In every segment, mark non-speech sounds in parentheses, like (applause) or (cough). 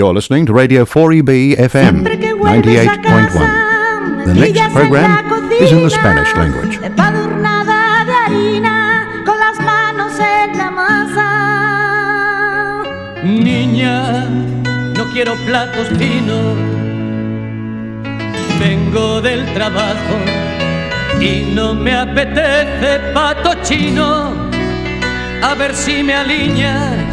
You're listening to Radio 4EB FM 98.1. The next program is in the Spanish language. Empadurnada de harina con las manos en la masa. Niña, no quiero platos finos. Vengo del trabajo y no me apetece pato chino. A ver si me alineas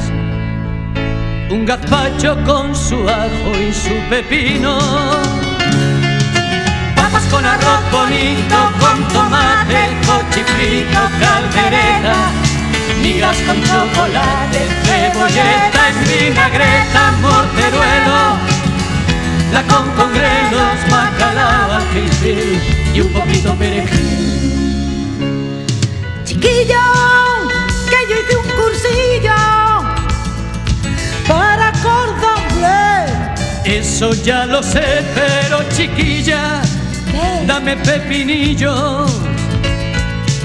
un gazpacho con su ajo y su pepino. Papas con arroz bonito, con tomate, cochifrito, caldereta, migas con chocolate, cebolleta en vinagreta, morteruelo, la con con grelos, bacalao, gil y un poquito perejil. Chiquillo, Eso ya lo sé, pero chiquilla, ¿Qué? dame pepinillos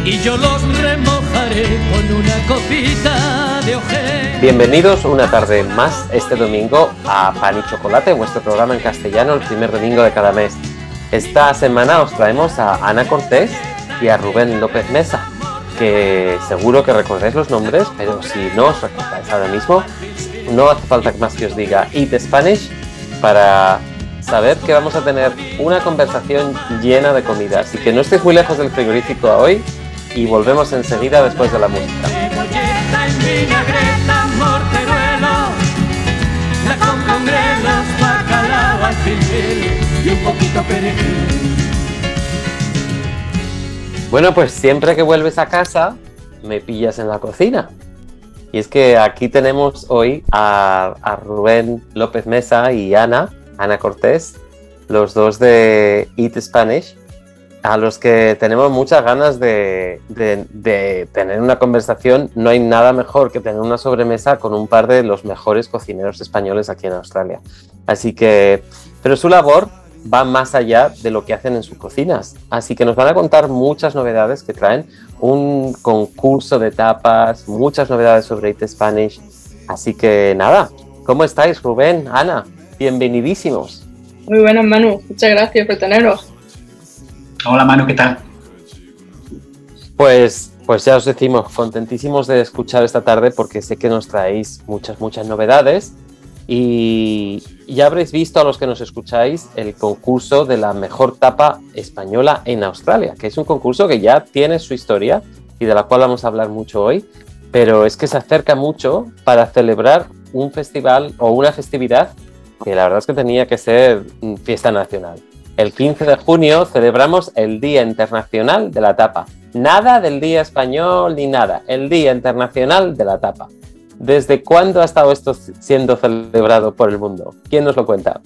y yo los remojaré con una copita de ojé. Bienvenidos una tarde más este domingo a Pan y Chocolate, vuestro programa en castellano el primer domingo de cada mes. Esta semana os traemos a Ana Cortés y a Rubén López Mesa, que seguro que recordáis los nombres, pero si no os recordáis ahora mismo, no hace falta más que os diga Eat Spanish para saber que vamos a tener una conversación llena de comida. Así que no estéis muy lejos del frigorífico hoy y volvemos enseguida después de la música. Bueno, pues siempre que vuelves a casa, me pillas en la cocina. Y es que aquí tenemos hoy a, Rubén López Mesa y Ana, Ana Cortés, los dos de Eat Spanish, a los que tenemos muchas ganas de, de- de tener una conversación. No hay nada mejor que tener una sobremesa con un par de los mejores cocineros españoles aquí en Australia. Así que, pero su labor va más allá de lo que hacen en sus cocinas. Así que nos van a contar muchas novedades que traen, un concurso de tapas, muchas novedades sobre Eat Spanish. Así que nada, ¿cómo estáis, Rubén, Ana? Bienvenidísimos. Muy buenas, Manu. Muchas gracias por tenernos. Hola Manu, ¿qué tal? Pues, pues ya os decimos, contentísimos de escuchar esta tarde porque sé que nos traéis muchas, muchas novedades. Y ya habréis visto a los que nos escucháis el concurso de la mejor tapa española en Australia, que es un concurso que ya tiene su historia y de la cual vamos a hablar mucho hoy, pero es que se acerca mucho para celebrar un festival o una festividad que la verdad es que tenía que ser mm, fiesta nacional. El 15 de junio celebramos el Día Internacional de la Tapa. Nada del Día Español ni nada, el Día Internacional de la Tapa. ¿Desde cuándo ha estado esto siendo celebrado por el mundo? ¿Quién nos lo cuenta?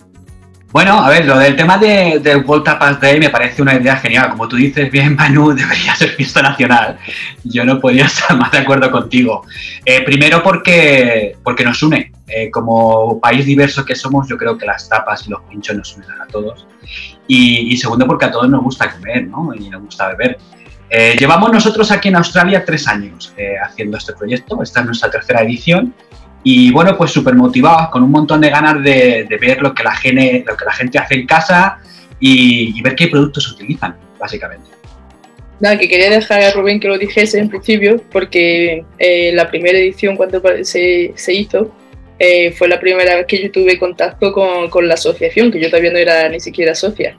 Bueno, a ver, lo del tema de, del World Tapas Day me parece una idea genial. Como tú dices bien, (laughs) Manu, debería ser fiesta nacional. Yo no podría estar más de acuerdo contigo. Eh, primero porque, porque nos une. Eh, como país diverso que somos, yo creo que las tapas y los pinchos nos unen a todos. Y, y segundo porque a todos nos gusta comer, ¿no? Y nos gusta beber. Eh, llevamos nosotros aquí en Australia tres años eh, haciendo este proyecto. Esta es nuestra tercera edición. Y bueno, pues súper motivados, con un montón de ganas de, de ver lo que, la gente, lo que la gente hace en casa y, y ver qué productos utilizan, básicamente. Nada, que quería dejar a Rubén que lo dijese en principio, porque eh, la primera edición cuando se, se hizo eh, fue la primera vez que yo tuve contacto con, con la asociación, que yo todavía no era ni siquiera socia.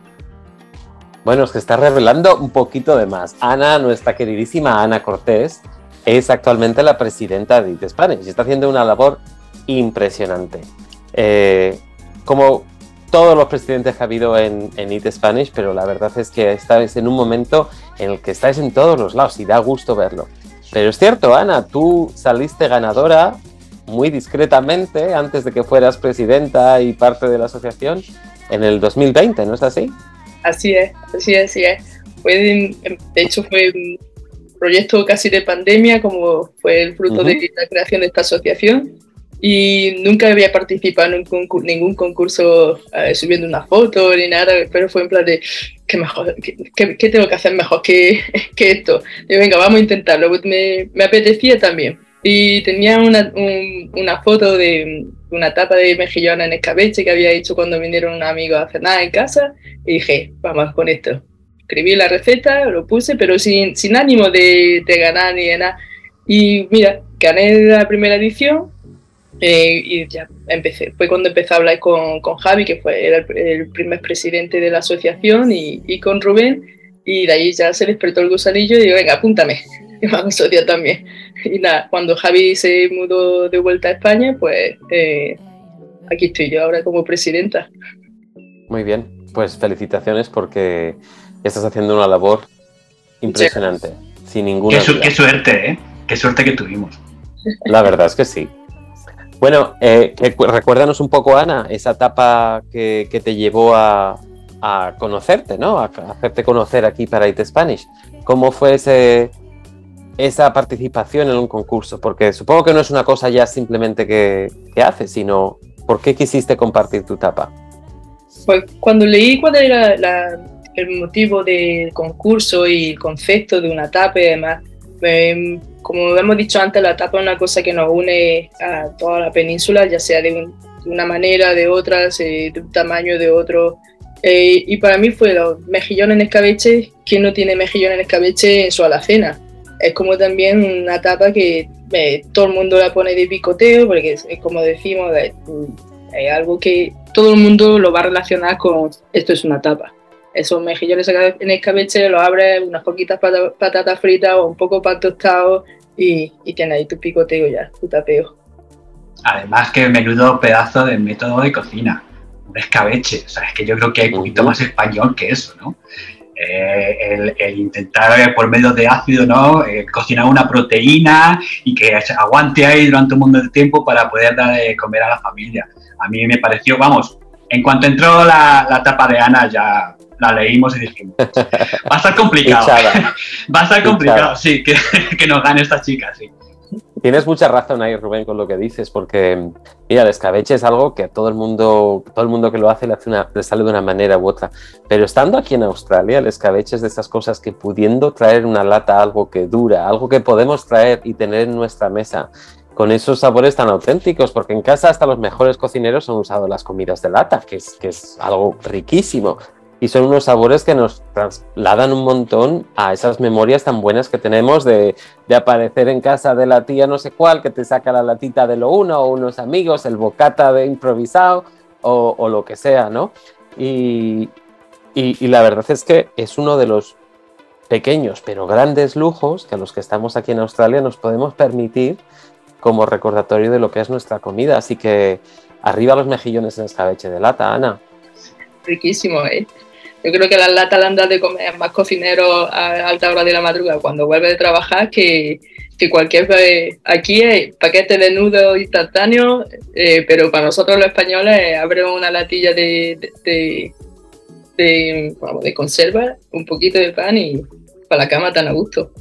Bueno, que está revelando un poquito de más. Ana, nuestra queridísima Ana Cortés, es actualmente la presidenta de Eat Spanish y está haciendo una labor impresionante. Eh, como todos los presidentes que ha habido en, en Eat Spanish, pero la verdad es que estáis en un momento en el que estáis en todos los lados y da gusto verlo. Pero es cierto, Ana, tú saliste ganadora muy discretamente antes de que fueras presidenta y parte de la asociación en el 2020, ¿no es así? Así es, así es, así es. Fue de, de hecho, fue un proyecto casi de pandemia, como fue el fruto de la creación de esta asociación. Y nunca había participado en concur- ningún concurso eh, subiendo una foto ni nada, pero fue en plan de, ¿qué, mejor, qué, qué- qué tengo que hacer mejor que, (laughs) que esto? Y venga, vamos a intentarlo. Me, me apetecía también. Y tenía una, un- una foto de una tapa de mejillón en escabeche que había hecho cuando vinieron unos amigos a cenar en casa y dije, vamos con esto. Escribí la receta, lo puse, pero sin, sin ánimo de, de ganar ni de nada. Y mira, gané la primera edición eh, y ya empecé. Fue cuando empecé a hablar con, con Javi, que fue era el, el primer presidente de la asociación, y, y con Rubén. Y de ahí ya se despertó el gusanillo y digo, venga, apúntame, (laughs) hago socia también. Y nada, cuando Javi se mudó de vuelta a España, pues eh, aquí estoy yo ahora como presidenta. Muy bien, pues felicitaciones porque estás haciendo una labor impresionante, sin ninguna Qué, su- duda. qué suerte, ¿eh? Qué suerte que tuvimos. La verdad es que sí. Bueno, eh, cu- recuérdanos un poco, Ana, esa etapa que, que te llevó a, a conocerte, ¿no? A, a hacerte conocer aquí para It Spanish. ¿Cómo fue ese, esa participación en un concurso? Porque supongo que no es una cosa ya simplemente que, que haces, sino ¿por qué quisiste compartir tu etapa? Pues cuando leí cuál era la- el motivo del concurso y el concepto de una tapa y demás, em, como hemos dicho antes, la tapa es una cosa que nos une a toda la península, ya sea de, un- de una manera, de otras, eh, de un tamaño, de otro. Eh, y para mí fue los mejillones en escabeche. ¿Quién no tiene mejillones en escabeche en su alacena? Es como también una tapa que eh, todo el mundo la pone de picoteo, porque es, es como decimos, eh, es algo que todo el mundo lo va a relacionar con esto es una tapa. Esos mejillones en escabeche los abres, unas poquitas pata- patatas fritas o un poco pan tostado y, y tienes ahí tu picoteo ya, tu tapeo. Además, que menudo pedazo de método de cocina. Un escabeche. O sea, es que yo creo que hay poquito más español que eso, ¿no? Eh, el, el intentar eh, por medio de ácido, ¿no? Eh, cocinar una proteína y que aguante ahí durante un montón de tiempo para poder dar de comer a la familia. A mí me pareció, vamos, en cuanto entró la, la tapa de Ana ya la leímos y dijimos, va a estar complicado. (laughs) (laughs) Va a estar complicado, sí, que, (laughs) que nos gane esta chica, sí. Tienes mucha razón ahí, Rubén, con lo que dices, porque mira, el escabeche es algo que a todo el mundo, todo el mundo que lo hace le, hace le sale de una manera u otra. Pero estando aquí en Australia, el escabeche es de esas cosas que pudiendo traer una lata algo que dura, algo que podemos traer y tener en nuestra mesa, con esos sabores tan auténticos, porque en casa hasta los mejores cocineros han usado las comidas de lata, que es, que es algo riquísimo. Y son unos sabores que nos trasladan un montón a esas memorias tan buenas que tenemos de, de aparecer en casa de la tía no sé cuál, que te saca la latita de lo uno, o unos amigos, el bocata de improvisado, o, lo que sea, ¿no? Y, y- y la verdad es que es uno de los pequeños pero grandes lujos que a los que estamos aquí en Australia nos podemos permitir como recordatorio de lo que es nuestra comida. Así que arriba los mejillones en escabeche de lata, Ana. Riquísimo, ¿eh? Yo creo que las latas le han de comer más cocineros a alta hora de la madrugada cuando vuelve de trabajar que, que cualquier... eh, Aquí hay paquetes de nudos instantáneos, eh, pero para nosotros los españoles abren una latilla de, de, de, de, vamos, de conserva, un poquito de pan y para la cama tan a gusto.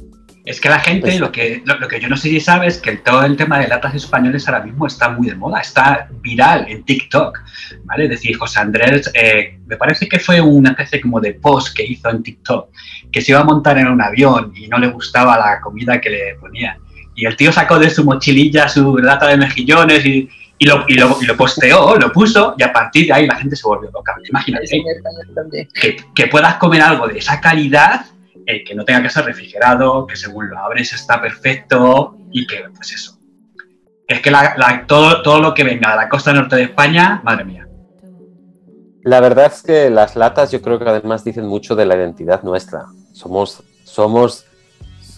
Es que la gente, Pues- lo, que, lo, lo que yo no sé si sabes, es que todo el tema de latas españoles ahora mismo está muy de moda, está viral en TikTok, ¿vale? Es decir, José Andrés, eh, me parece que fue una especie como de post que hizo en TikTok, que se iba a montar en un avión y no le gustaba la comida que le ponían. Y el tío sacó de su mochililla su lata de mejillones y, y lo, y, lo, y lo posteó, lo puso, y a partir de ahí la gente se volvió loca. Imagínate que, que puedas comer algo de esa calidad, eh, que no tenga que ser refrigerado, que según lo abres está perfecto y que, pues eso. Es que la- la- todo, todo lo que venga de la costa norte de España, madre mía. La verdad es que las latas yo creo que además dicen mucho de la identidad nuestra. Somos, somos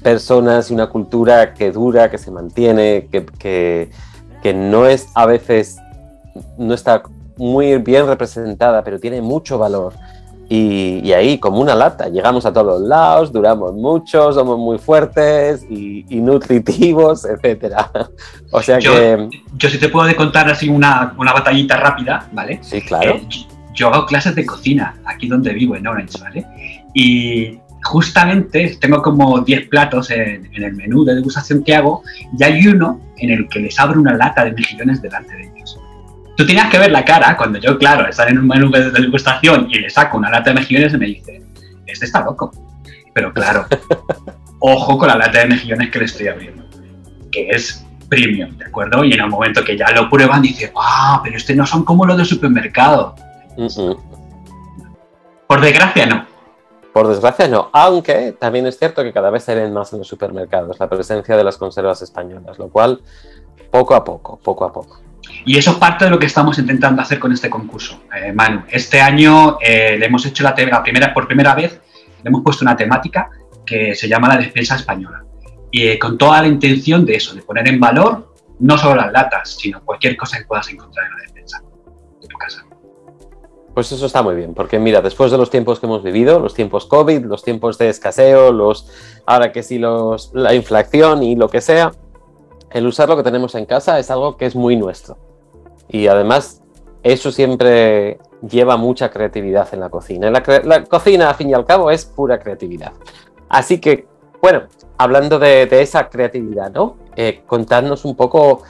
personas y una cultura que dura, que se mantiene, que, que- que no es a veces, no está muy bien representada, pero tiene mucho valor. Y, y ahí, como una lata, llegamos a todos los lados, duramos mucho, somos muy fuertes y, y nutritivos, (laughs) etcétera. O sea Yo- que, Yo sí te puedo contar así una, una batallita rápida, ¿vale? sí, claro. Eh, yo- yo hago clases de cocina aquí donde vivo, en Orange, ¿vale? Y justamente tengo como 10 platos en, en el menú de degustación que hago y hay uno en el que les abro una lata de mejillones delante de ellos. Tú tenías que ver la cara cuando yo, claro, estar en un menú de degustación y le saco una lata de mejillones y me dice, este está loco. Pero claro, (laughs) ojo con la lata de mejillones que le estoy abriendo, que es premium, ¿de acuerdo? Y en el momento que ya lo prueban, dicen, ah, pero este no son como los de supermercado. Por desgracia, no. Por desgracia no, aunque también es cierto que cada vez se ven más en los supermercados la presencia de las conservas españolas, lo cual poco a poco, poco a poco. Y eso es parte de lo que estamos intentando hacer con este concurso, eh, Manu. Este año eh, le hemos hecho la, primera, por primera vez, le hemos puesto una temática que se llama la despensa española. Y eh, con toda la intención de eso, de poner en valor no solo las latas, sino cualquier cosa que puedas encontrar en la despensa de tu casa. Pues eso está muy bien, porque mira, después de los tiempos que hemos vivido, los tiempos COVID, los tiempos de escaseo, los ahora que sí los la inflación y lo que sea, el usar lo que tenemos en casa es algo que es muy nuestro. Y además eso siempre lleva mucha creatividad en la cocina. La, la cocina, al fin y al cabo, es pura creatividad. Así que, bueno, hablando de, de esa creatividad, ¿no? Eh, contadnos un poco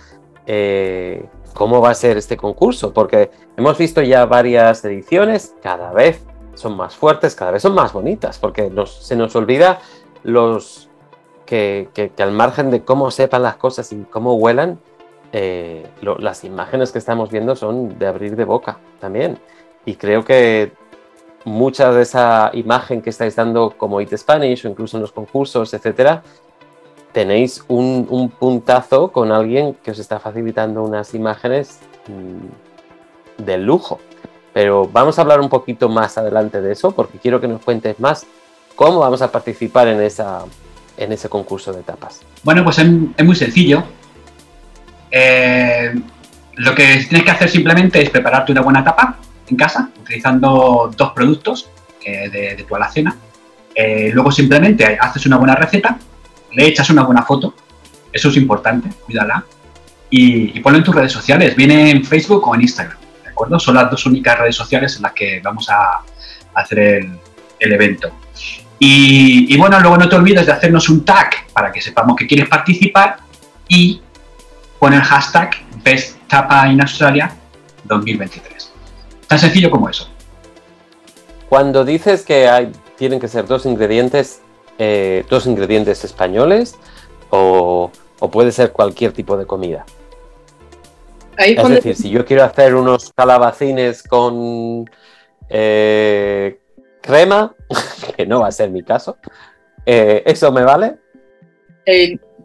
eh, cómo va a ser este concurso, porque hemos visto ya varias ediciones, cada vez son más fuertes, cada vez son más bonitas, porque nos- se nos olvida los que, que- que al margen de cómo sepan las cosas y cómo huelan, eh, las imágenes que estamos viendo son de abrir de boca también. Y creo que mucha de esa imagen que estáis dando como It Spanish o incluso en los concursos, etcétera, tenéis un, un puntazo con alguien que os está facilitando unas imágenes mm, de lujo. Pero vamos a hablar un poquito más adelante de eso porque quiero que nos cuentes más cómo vamos a participar en, esa, en ese concurso de tapas. Bueno, pues es, es muy sencillo. Eh, lo que tienes que hacer simplemente es prepararte una buena tapa en casa, utilizando dos productos de, tu alacena. Eh, luego simplemente haces una buena receta, le echas una buena foto, eso es importante, cuídala, y, ponlo en tus redes sociales, viene en Facebook o en Instagram, ¿de acuerdo? Son las dos únicas redes sociales en las que vamos a, hacer el, el evento. Y, y bueno, luego no te olvides de hacernos un tag para que sepamos que quieres participar y pon el hashtag Best Tapa in Australia 2023. Tan sencillo como eso. Cuando dices que hay, tienen que ser dos ingredientes, eh, dos ingredientes españoles o, o puede ser cualquier tipo de comida. Ahí es decir, si yo quiero hacer unos calabacines con eh, crema, (laughs) que no va a ser mi caso, eh, ¿eso me vale?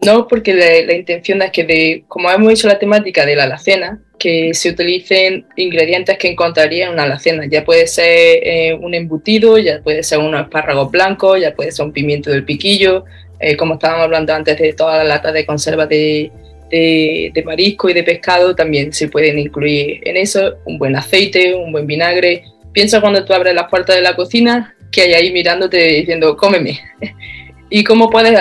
No, porque la, la intención es que, de, como hemos hecho la temática de la alacena, que se utilicen ingredientes que encontraría en una alacena. Ya puede ser eh, un embutido, ya puede ser unos espárragos blancos, ya puede ser un pimiento del piquillo, eh, como estábamos hablando antes de todas las latas de conserva de, de, de marisco y de pescado, también se pueden incluir en eso un buen aceite, un buen vinagre. Piensa cuando tú abres las puertas de la cocina que hay ahí mirándote diciendo, cómeme. (laughs) Y cómo puedes,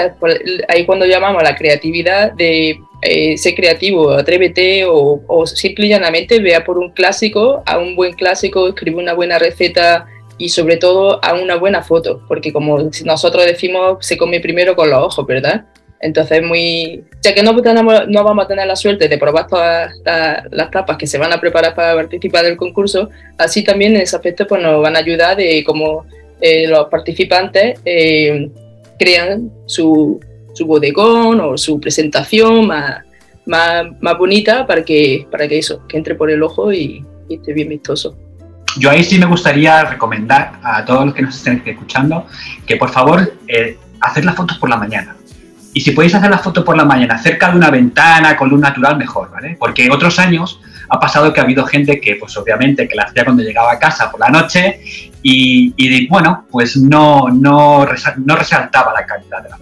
ahí cuando llamamos a la creatividad de eh, ser creativo, atrévete o, o simple y llanamente vea por un clásico, a un buen clásico, escribe una buena receta y sobre todo a una buena foto, porque como nosotros decimos, se come primero con los ojos, ¿verdad? Entonces, muy, ya que no, vamos a tener la suerte de probar todas las, las tapas que se van a preparar para participar del concurso, así también en ese aspecto pues, nos van a ayudar de cómo eh, los participantes eh, crean su, su, bodegón o su presentación más, más, más, bonita para que, para que eso, que entre por el ojo y, y esté bien vistoso. Yo ahí sí me gustaría recomendar a todos los que nos estén escuchando que por favor eh, hacer las fotos por la mañana. Y si podéis hacer las fotos por la mañana cerca de una ventana con luz natural, mejor, ¿vale? Porque otros años ha pasado que ha habido gente que, pues obviamente, que la hacía cuando llegaba a casa por la noche y, bueno, pues no, no, resaltaba la calidad de la.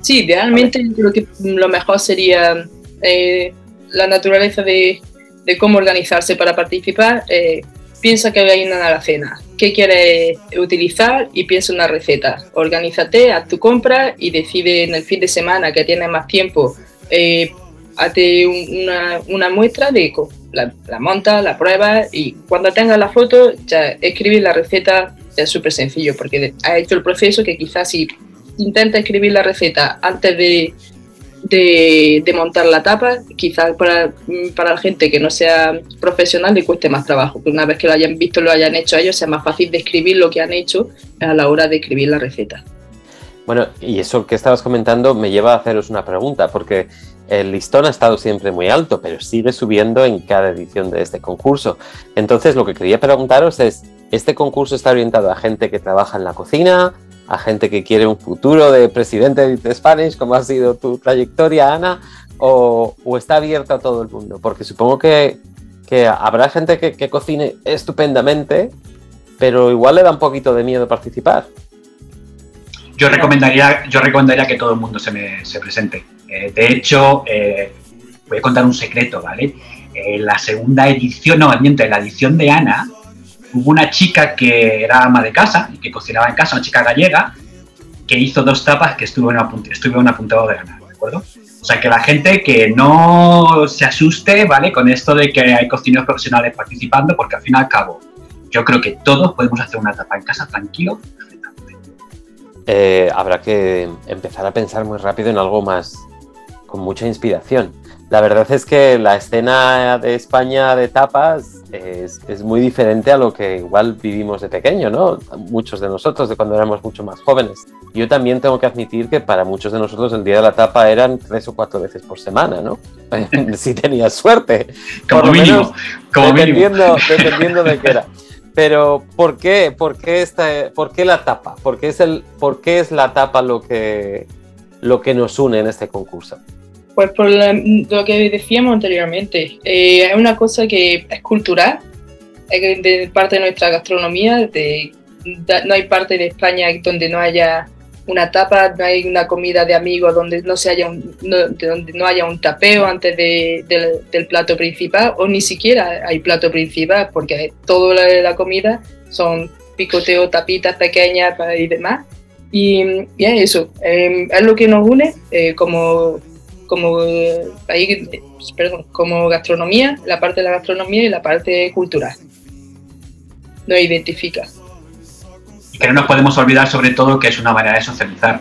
Sí, idealmente creo que lo mejor sería eh, la naturaleza de, de, cómo organizarse para participar. Eh, piensa que hay una alacena, qué quieres utilizar y piensa una receta. Organízate, haz tu compra y decide en el fin de semana que tienes más tiempo, eh, hazte una, una, muestra de la, la monta, la prueba y cuando tengas la foto ya escribir la receta es súper sencillo porque has hecho el proceso que quizás si intenta escribir la receta antes de, de, montar la tapa, quizás para, para la gente que no sea profesional le cueste más trabajo, que una vez que lo hayan visto, lo hayan hecho ellos, sea más fácil de escribir lo que han hecho a la hora de escribir la receta. Bueno, y eso que estabas comentando me lleva a haceros una pregunta, porque el listón ha estado siempre muy alto, pero sigue subiendo en cada edición de este concurso. Entonces, lo que quería preguntaros es, ¿este concurso está orientado a gente que trabaja en la cocina, a gente que quiere un futuro de presidente de Spanish, como ha sido tu trayectoria, Ana, o, está abierto a todo el mundo? Porque supongo que, que habrá gente que, que cocine estupendamente, pero igual le da un poquito de miedo participar. Yo recomendaría, yo recomendaría que todo el mundo se, me, se presente. Eh, de hecho, eh, voy a contar un secreto, ¿vale? En la segunda edición, no, miento, en la edición de Ana, hubo una chica que era ama de casa y que cocinaba en casa, una chica gallega, que hizo dos tapas que estuvo en, en apuntado de ganar, ¿de acuerdo? O sea, que la gente que no se asuste, ¿vale? Con esto de que hay cocineros profesionales participando, porque al fin y al cabo, yo creo que todos podemos hacer una tapa en casa tranquilo. Eh, habrá que empezar a pensar muy rápido en algo más con mucha inspiración. La verdad es que la escena de España de tapas es, es, muy diferente a lo que igual vivimos de pequeño, ¿no? Muchos de nosotros, de cuando éramos mucho más jóvenes. Yo también tengo que admitir que para muchos de nosotros el día de la tapa eran tres o cuatro veces por semana, ¿no? (laughs) si tenías suerte. Como por mínimo, menos, como dependiendo, mínimo. dependiendo de qué era. (laughs) Pero ¿por qué? ¿Por qué, esta, ¿por qué la tapa? ¿Por qué, es el, ¿Por qué es la tapa lo que, lo que nos une en este concurso? Pues por la- lo que decíamos anteriormente, eh, es una cosa que es cultural, es de parte de nuestra gastronomía, de- da- no hay parte de España donde no haya una tapa, no hay una comida de amigos donde no, se haya un, no- de donde no haya un tapeo antes de- del- plato principal, o ni siquiera hay plato principal, porque toda la, comida son picoteo, tapitas pequeñas y demás. Y, y es eso, eh, es lo que nos une eh, como como eh, ahí, eh, perdón, como gastronomía, la parte de la gastronomía y la parte cultural. Nos identifica. Y que no nos podemos olvidar sobre todo que es una manera de socializar.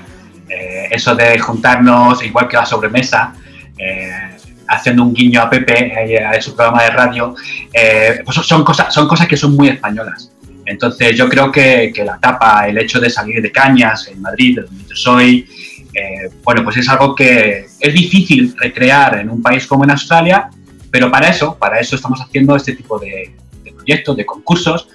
Eh, eso de juntarnos, igual que la sobremesa, eh, haciendo un guiño a Pepe, eh, a su programa de radio, eh, pues son, cosas, son cosas que son muy españolas. Entonces yo creo que, que la tapa, el hecho de salir de Cañas, en Madrid, de donde yo soy, eh, bueno, pues es algo que es difícil recrear en un país como en Australia, pero para eso, para eso estamos haciendo este tipo de, de proyectos, de concursos.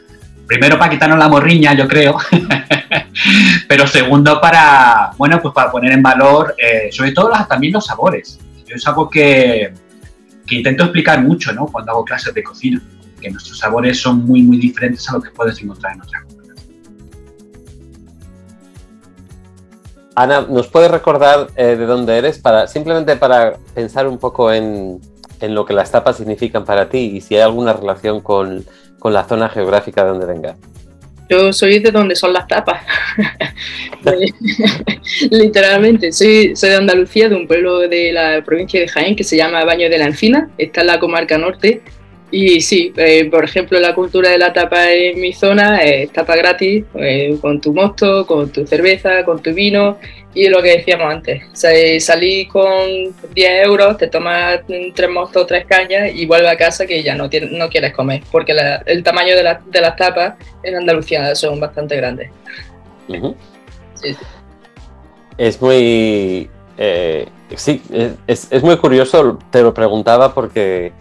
Primero para quitarnos la morriña, yo creo, (laughs) pero segundo para, bueno, pues para poner en valor, eh, sobre todo también los sabores. Yo es algo que, que intento explicar mucho, ¿no? Cuando hago clases de cocina, que nuestros sabores son muy, muy diferentes a lo que puedes encontrar en otras culturas. Ana, ¿nos puedes recordar eh, de dónde eres? Para, simplemente para pensar un poco en, en lo que las tapas significan para ti y si hay alguna relación con, con la zona geográfica de donde vengas. Yo soy de donde son las tapas. (laughs) Literalmente, soy, soy de Andalucía, de un pueblo de la provincia de Jaén que se llama Baño de la Encina, está en la comarca norte. Y sí, eh, por ejemplo, la cultura de la tapa en mi zona es tapa gratis, eh, con tu mosto, con tu cerveza, con tu vino y lo que decíamos antes, sa- salí con 10 euros, te tomas tres mostos, tres cañas y vuelves a casa que ya no, tienes- no quieres comer, porque la- el tamaño de, la- de las tapas en Andalucía son bastante grandes. Ujú. Sí, sí. Es muy. eh, sí, es, es muy curioso, te lo preguntaba porque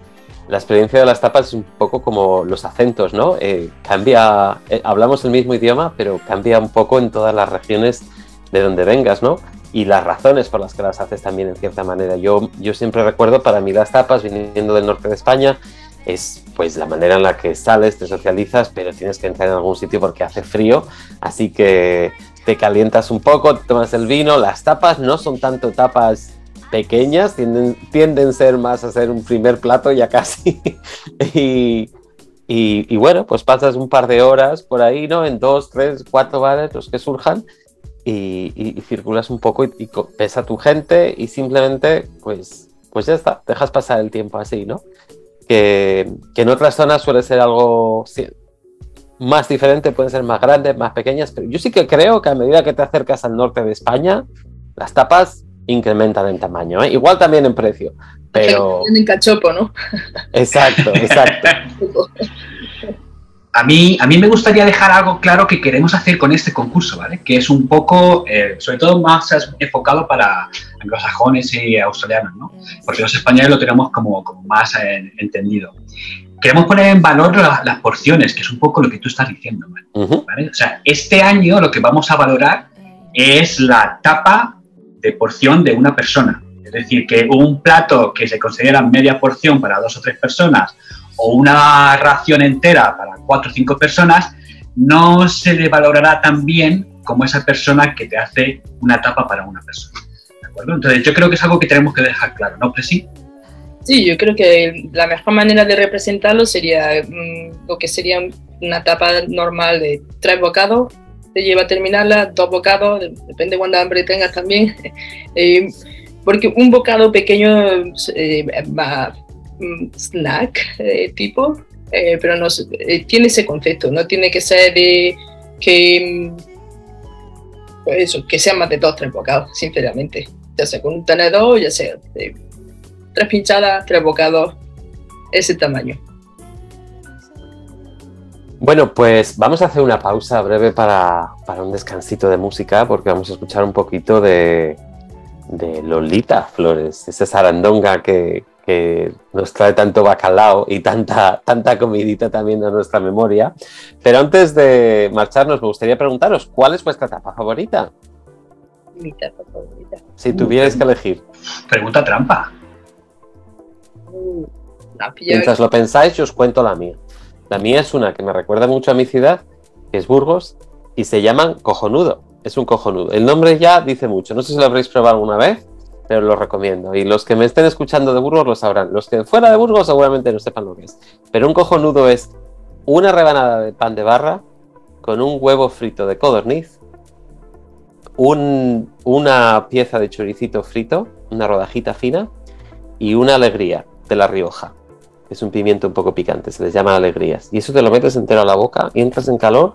la experiencia de las tapas es un poco como los acentos, ¿no? Eh, cambia, eh, hablamos el mismo idioma, pero cambia un poco en todas las regiones de donde vengas, ¿no? Y las razones por las que las haces también en cierta manera. Yo, yo siempre recuerdo para mí las tapas viniendo del norte de España es pues la manera en la que sales, te socializas, pero tienes que entrar en algún sitio porque hace frío, así que te calientas un poco, tomas el vino, las tapas no son tanto tapas pequeñas, tienden, tienden a ser más a ser un primer plato ya casi. (laughs) y, y, bueno, pues pasas un par de horas por ahí, ¿no? En dos, tres, cuatro bares, los que surjan, y, y, circulas un poco y, ves a tu gente y simplemente, pues, pues ya está, dejas pasar el tiempo así, ¿no? Que, que en otras zonas suele ser algo más diferente, pueden ser más grandes, más pequeñas, pero yo sí que creo que a medida que te acercas al norte de España, las tapas incrementan en tamaño, ¿eh? igual también en precio, pero... (laughs) En cachopo, ¿no? Exacto, exacto. a mí, a mí me gustaría dejar algo claro que queremos hacer con este concurso, ¿vale? Que es un poco, eh, sobre todo más enfocado para anglosajones y australianos, ¿no? Porque los españoles lo tenemos como, como más eh, entendido. Queremos poner en valor la- las porciones, que es un poco lo que tú estás diciendo. ¿vale? O sea, este año lo que vamos a valorar es la tapa de porción de una persona. Es decir, que un plato que se considera media porción para dos o tres personas o una ración entera para cuatro o cinco personas, no se le valorará tan bien como esa persona que te hace una tapa para una persona. ¿De acuerdo? Entonces, yo creo que es algo que tenemos que dejar claro, ¿no, Presi? Sí, yo creo que la mejor manera de representarlo sería mm, lo que sería una tapa normal de tres bocados, te lleva a terminarla, dos bocados, depende de cuánta hambre tengas también, (laughs) Eh, porque un bocado pequeño eh, más mm, snack eh, tipo, eh, pero no eh, tiene ese concepto, no tiene que ser de que, mm, pues eso, que sea más de dos, tres bocados, sinceramente, ya sea con un tenedor, ya sea de tres pinchadas, tres bocados, ese tamaño. Bueno, pues vamos a hacer una pausa breve para, para un descansito de música porque vamos a escuchar un poquito de, de Lolita Flores, esa sarandonga que, que nos trae tanto bacalao y tanta, tanta comidita también a nuestra memoria. Pero antes de marcharnos, me gustaría preguntaros, ¿cuál es vuestra tapa favorita? Mi tapa favorita. Si tuvierais que elegir. Pregunta trampa. Pilla- Mientras lo pensáis, yo os cuento la mía. La mía es una que me recuerda mucho a mi ciudad, que es Burgos, y se llaman cojonudo. Es un cojonudo. El nombre ya dice mucho. No sé si lo habréis probado alguna vez, pero lo recomiendo. Y los que me estén escuchando de Burgos lo sabrán. Los que fuera de Burgos seguramente no sepan lo que es. Pero un cojonudo es una rebanada de pan de barra con un huevo frito de codorniz, un- una pieza de choricito frito, una rodajita fina y una alegría de La Rioja. Es un pimiento un poco picante, se les llama alegrías. Y eso te lo metes entero a la boca y entras en calor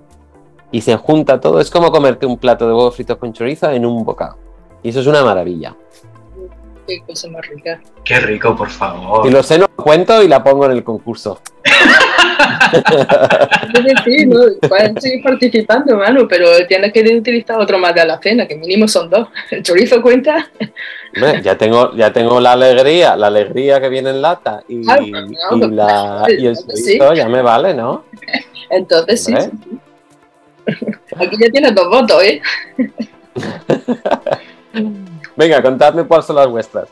y se junta todo. Es como comerte un plato de huevo frito con chorizo en un bocado. Y eso es una maravilla. Qué cosa más rica. Qué rico, por favor. Si lo sé, no lo cuento y la pongo en el concurso. Decir, ¿no? Puedes seguir participando, mano, pero tienes que utilizar otro más de la cena, que mínimo son dos. El chorizo cuenta. Hombre, ya tengo, ya tengo la alegría, la alegría que viene en lata y, Ah, pues, no, y la, y el sí. chorizo ya me vale, ¿no? Entonces sí. Sí, sí. Aquí ya tienes dos votos, ¿eh? (laughs) Venga, contadme cuáles son las vuestras.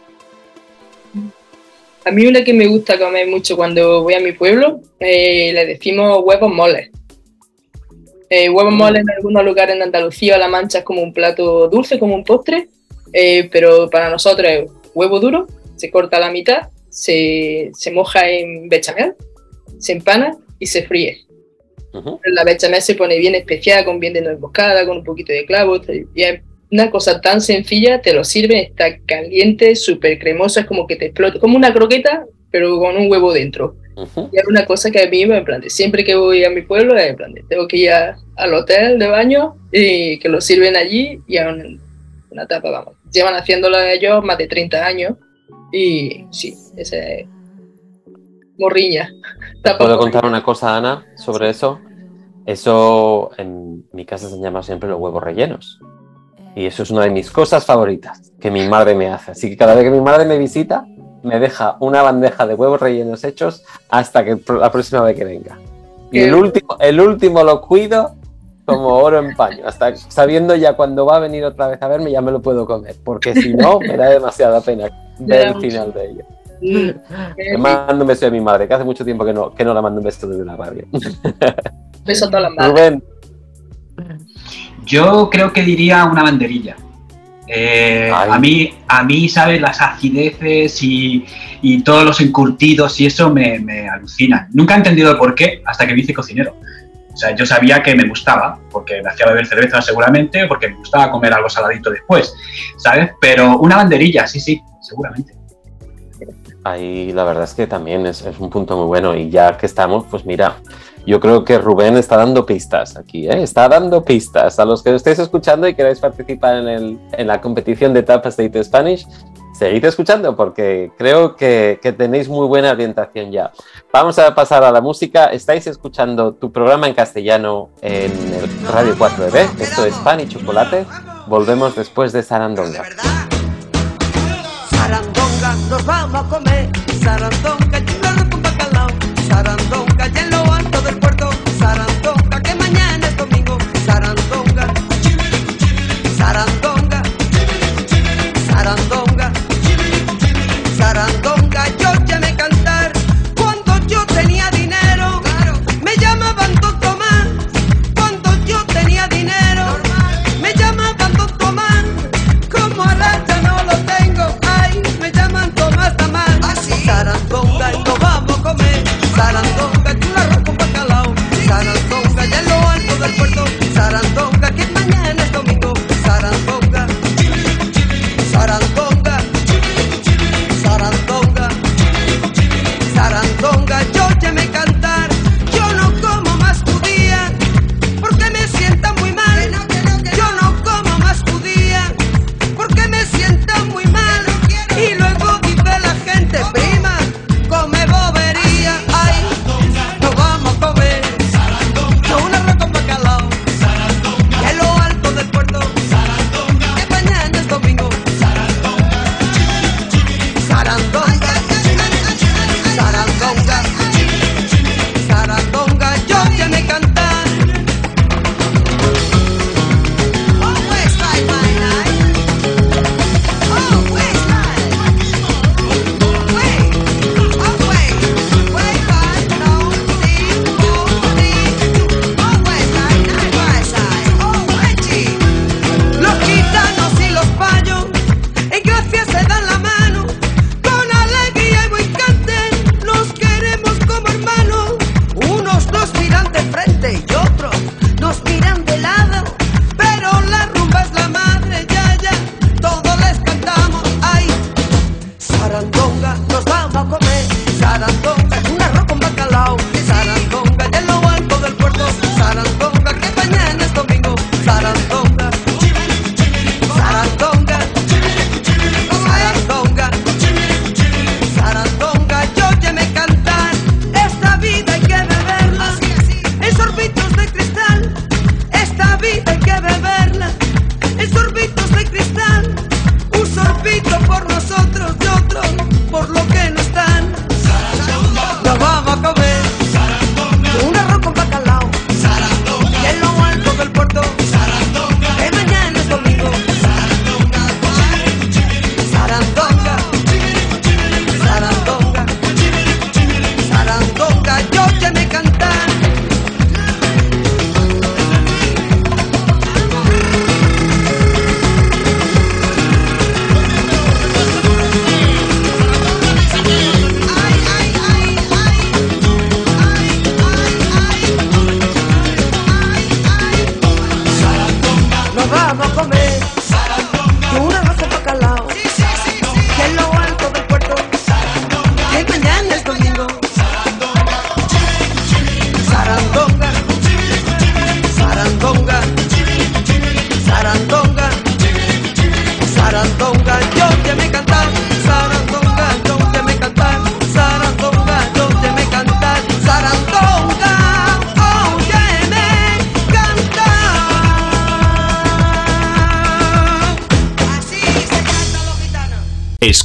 A mí una que me gusta comer mucho cuando voy a mi pueblo, eh, le decimos huevos moles. Eh, huevos moles en algunos lugares en Andalucía o La Mancha es como un plato dulce, como un postre, eh, pero para nosotros es huevo duro, se corta a la mitad, se, se moja en bechamel, se empana y se fríe. La bechamel se pone bien especial, con bien de nuez moscada, con un poquito de clavo, y es una cosa tan sencilla, te lo sirve, está caliente, súper cremoso, es como que te explota, como una croqueta, pero con un huevo dentro. Y es una cosa que a mí me plan siempre que voy a mi pueblo, en plan tengo que ir a- al hotel de baño y que lo sirven allí y a un- una tapa, vamos. Llevan haciéndolo ellos más de 30 años y sí, esa es morriña. (laughs) ¿Puedo contar una cosa, Ana, sobre eso? Eso en mi casa se llama siempre los huevos rellenos. Y eso es una de mis cosas favoritas que mi madre me hace. Así que cada vez que mi madre me visita, me deja una bandeja de huevos rellenos hechos hasta que la próxima vez que venga. Y el último, el último lo cuido como oro en paño. Hasta sabiendo ya cuando va a venir otra vez a verme, ya me lo puedo comer. Porque si no, me da demasiada pena (laughs) ver el final de ello. Le mando un beso a mi madre, que hace mucho tiempo que no, que no la mando un beso desde la radio. Beso a todas las (laughs) madres. Rubén, Yo creo que diría una banderilla. Eh, a mí, a mí, ¿sabes? Las acideces y, y todos los encurtidos y eso me, me alucinan. Nunca he entendido el por qué hasta que me hice cocinero. O sea, yo sabía que me gustaba, porque me hacía beber cerveza seguramente, o porque me gustaba comer algo saladito después, ¿sabes? Pero una banderilla, sí, sí, seguramente. ahí la verdad es que también es, es un punto muy bueno. Y ya que estamos, pues mira, yo creo que Rubén está dando pistas aquí, ¿eh? está dando pistas a los que estéis escuchando y queráis participar en, el, en la competición de tapas de IT Spanish. Seguid escuchando porque creo que, que tenéis muy buena orientación ya. Vamos a pasar a la música. Estáis escuchando tu programa en castellano en el Radio 4EB. Esto es Pan y Chocolate. Volvemos después de Sarandonga. Sarandonga nos vamos a comer. Sarandonga, con bacalao. Sarandonga. silent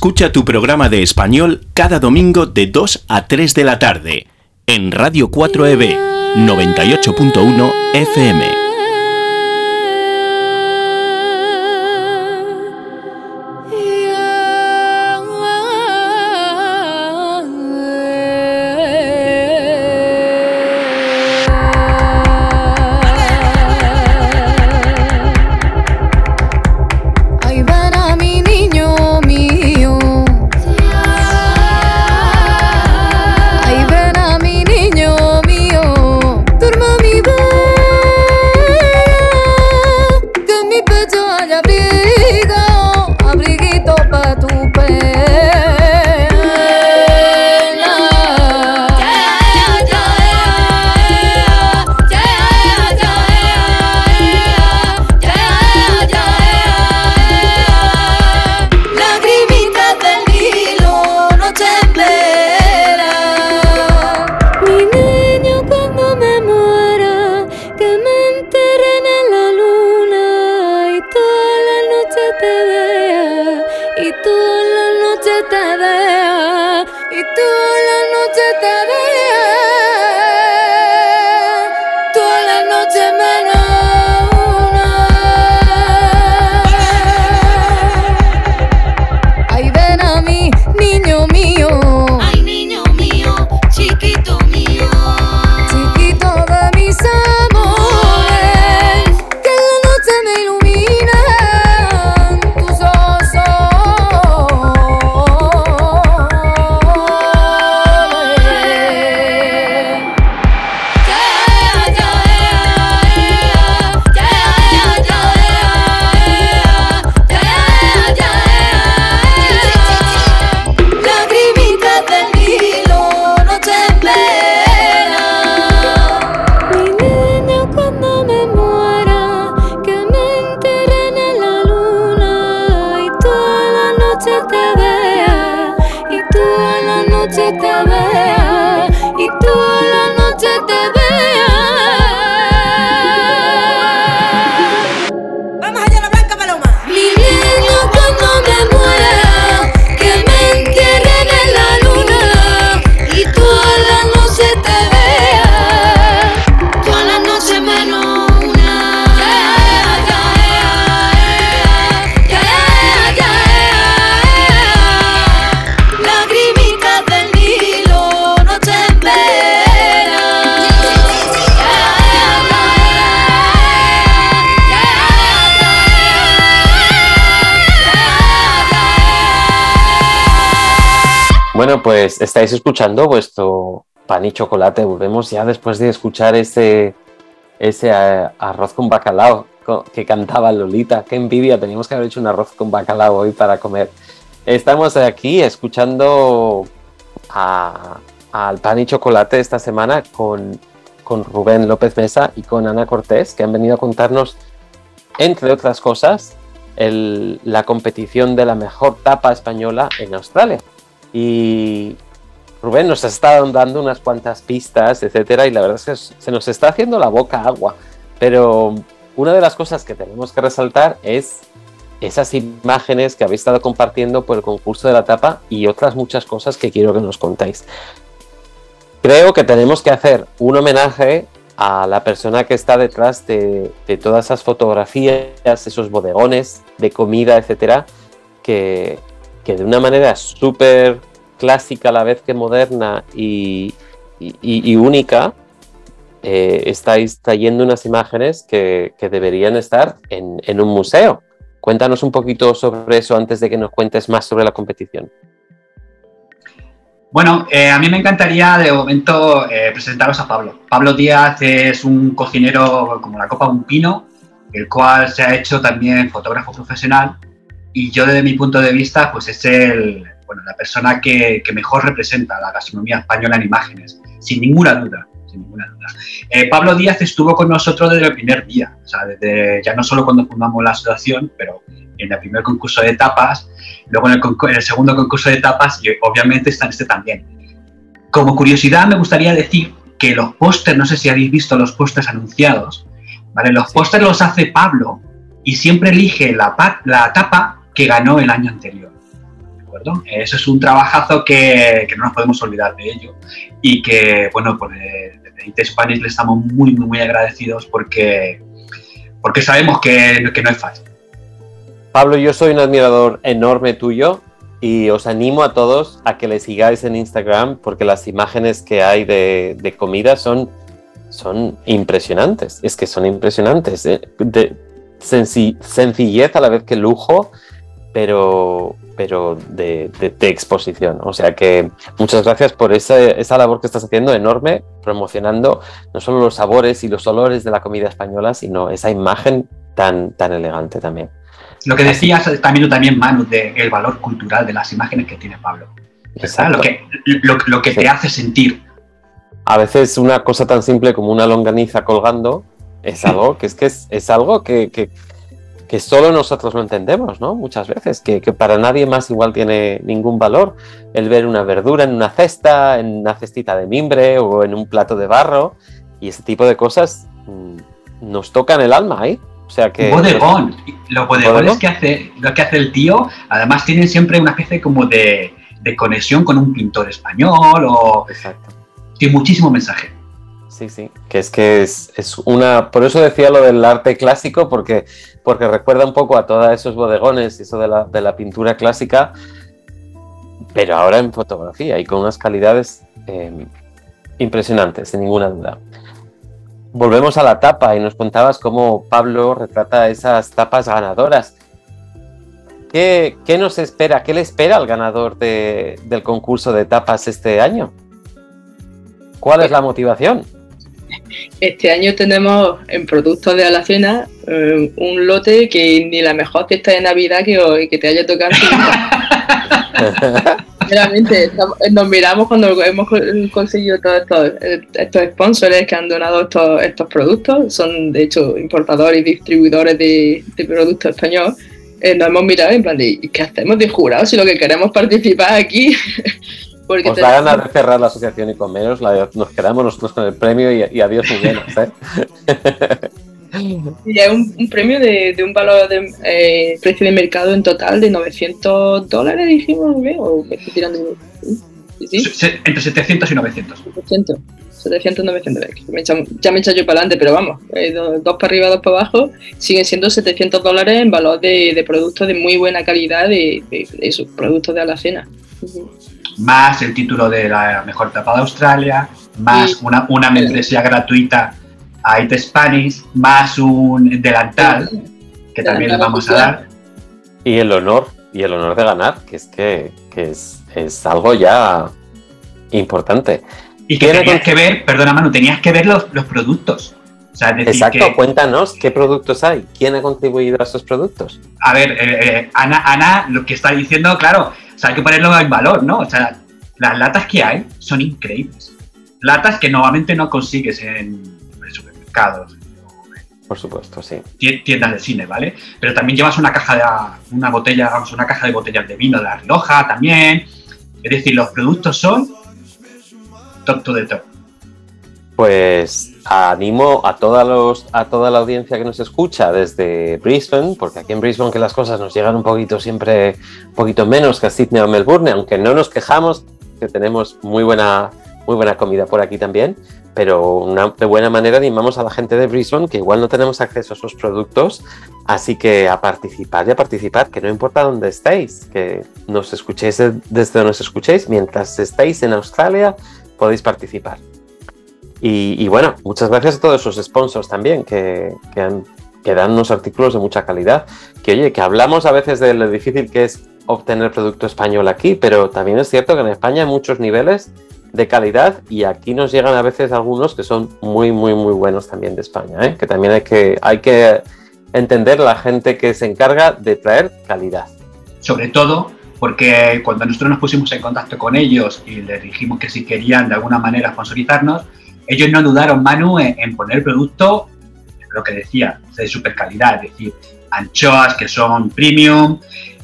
Escucha tu programa de español cada domingo de 2 a 3 de la tarde en Radio 4EB 98.1 FM. te veo. Bueno, pues estáis escuchando vuestro pan y chocolate. Volvemos ya después de escuchar ese, ese arroz con bacalao que cantaba Lolita. Qué envidia, teníamos que haber hecho un arroz con bacalao hoy para comer. Estamos aquí escuchando a- al pan y chocolate esta semana con, con Rubén López Mesa y con Ana Cortés, que han venido a contarnos, entre otras cosas, el- la competición de la mejor tapa española en Australia. Y Rubén nos ha estado dando unas cuantas pistas, etcétera, y la verdad es que se nos está haciendo la boca agua. Pero una de las cosas que tenemos que resaltar es esas imágenes que habéis estado compartiendo por el concurso de la tapa y otras muchas cosas que quiero que nos contéis. Creo que tenemos que hacer un homenaje a la persona que está detrás de, de todas esas fotografías, esos bodegones de comida, etcétera, que, que de una manera súper clásica a la vez que moderna y, única, eh, estáis trayendo unas imágenes que, deberían estar en, en un museo. Cuéntanos un poquito sobre eso antes de que nos cuentes más sobre la competición. Bueno, eh, a mí me encantaría de momento eh, presentaros a Pablo. Pablo Díaz es un cocinero como la copa de un pino, el cual se ha hecho también fotógrafo profesional y yo desde mi punto de vista pues es el, bueno, la persona que, que mejor representa la gastronomía española en imágenes, sin ninguna duda. Sin ninguna duda. Eh, Pablo Díaz estuvo con nosotros desde el primer día, o sea, desde, ya no solo cuando fundamos la asociación, pero en el primer concurso de tapas, luego en el, en el segundo concurso de tapas y obviamente está en este también. Como curiosidad me gustaría decir que los pósters, no sé si habéis visto los pósters anunciados, ¿vale? Los pósters los hace Pablo y siempre elige la, la tapa que ganó el año anterior. ¿De acuerdo? Eso es un trabajazo que, que no nos podemos olvidar de ello y que, bueno, por eh, desde IT Spanish le estamos muy, muy, muy agradecidos porque, porque sabemos que, que no es fácil. Pablo, yo soy un admirador enorme tuyo y os animo a todos a que le sigáis en Instagram porque las imágenes que hay de, de comida son, son impresionantes. Es que son impresionantes. ¿eh? De senci- sencillez a la vez que lujo, pero, pero de, de- de exposición. O sea que muchas gracias por esa, esa labor que estás haciendo enorme, promocionando no solo los sabores y los olores de la comida española, sino esa imagen tan, tan elegante también. Lo que decías también, también Manu, del valor cultural de las imágenes que tiene Pablo. Lo que, lo, lo que Sí. te hace sentir. A veces una cosa tan simple como una longaniza colgando es (laughs) algo que es que es, es algo que, que- que solo nosotros lo entendemos, ¿no? Muchas veces, que, que para nadie más igual tiene ningún valor el ver una verdura en una cesta, en una cestita de mimbre o en un plato de barro y ese tipo de cosas mm, nos tocan el alma ahí. O sea que bodegón. Los bodegones ¿Bodegón? que hace, lo que hace el tío, además tienen siempre una especie como de, de conexión con un pintor español o Exacto. tiene muchísimo mensaje. Sí, sí, que es que es, es una... Por eso decía lo del arte clásico, porque, porque recuerda un poco a todos esos bodegones y eso de la, de la pintura clásica, pero ahora en fotografía y con unas calidades eh, impresionantes, sin ninguna duda. Volvemos a la tapa y nos contabas cómo Pablo retrata esas tapas ganadoras. ¿Qué, qué nos espera? ¿Qué le espera al ganador de- del concurso de tapas este año? ¿Cuál es la motivación? Este año tenemos en productos de Alacena eh, un lote que ni la mejor fiesta de Navidad que, hoy- que te haya tocado. (laughs) Sinceramente, estamos- nos miramos cuando hemos co- conseguido todos estos, eh, estos sponsors que han donado estos, estos productos, son de hecho importadores y distribuidores de, de productos españoles. Eh, nos hemos mirado en plan de, ¿y ¿qué hacemos de jurado si lo que queremos participar aquí? (laughs) Porque Os da tenemos- ganas de cerrar la asociación y comeros, la- nos quedamos nosotros con el premio y, y adiós muy buenos, ¿eh? (laughs) Y es un, un premio de, de un valor de eh, precio de mercado en total de 900 dólares, dijimos, o me estoy tirando. Sí, sí, Se- Entre 700 y 900. 700, 700, 900. Me echa- ya me he echado yo para adelante, pero vamos, eh, do- dos para arriba, dos para abajo, siguen siendo 700 dólares en valor de, de productos de muy buena calidad de, de, de esos productos de alacena. Ujú. Más el título de la mejor tapa de Australia, más Sí. una, una membresía gratuita a IT Spanish, más un delantal que también le vamos a dar. Y el honor, y el honor de ganar, que es que, que es, es algo ya importante. Y que tenías que ver, perdona Manu, tenías que ver los, los productos. O sea, decir, Exacto, que, cuéntanos qué productos hay, quién ha contribuido a estos productos. a ver, eh, eh, Ana, Ana, lo que está diciendo, claro, o sea, hay que ponerlo en valor, ¿no? O sea, las latas que hay son increíbles. Latas que normalmente no consigues en, supermercados, Por supuesto, sí. tie- tiendas de cine, ¿vale? Pero también llevas una caja de una botella, vamos, una caja de botellas de vino de la Rioja también. Es decir, los productos son top to the top. Pues animo a, toda los, a toda la audiencia que nos escucha desde Brisbane, porque aquí en Brisbane que las cosas nos llegan un poquito siempre, un poquito menos que a Sydney o Melbourne, aunque no nos quejamos, que tenemos muy buena, muy buena comida por aquí también, pero de buena manera animamos a la gente de Brisbane que igual no tenemos acceso a esos productos, así que a participar y a participar, que no importa dónde estéis, que nos escuchéis de- desde donde nos escuchéis, mientras estéis en Australia podéis participar. Y, bueno, muchas gracias a todos esos sponsors también que, que dan unos artículos de mucha calidad. Que oye, que hablamos a veces de lo difícil que es obtener producto español aquí, pero también es cierto que en España hay muchos niveles de calidad y aquí nos llegan a veces algunos que son muy, muy, muy buenos también de España, ¿eh? que también hay que, hay que entender la gente que se encarga de traer calidad. Sobre todo porque cuando nosotros nos pusimos en contacto con ellos y les dijimos que si querían de alguna manera sponsorizarnos, ellos no dudaron, Manu, en, en poner producto, lo que decía, de super calidad, es decir, anchoas que son premium,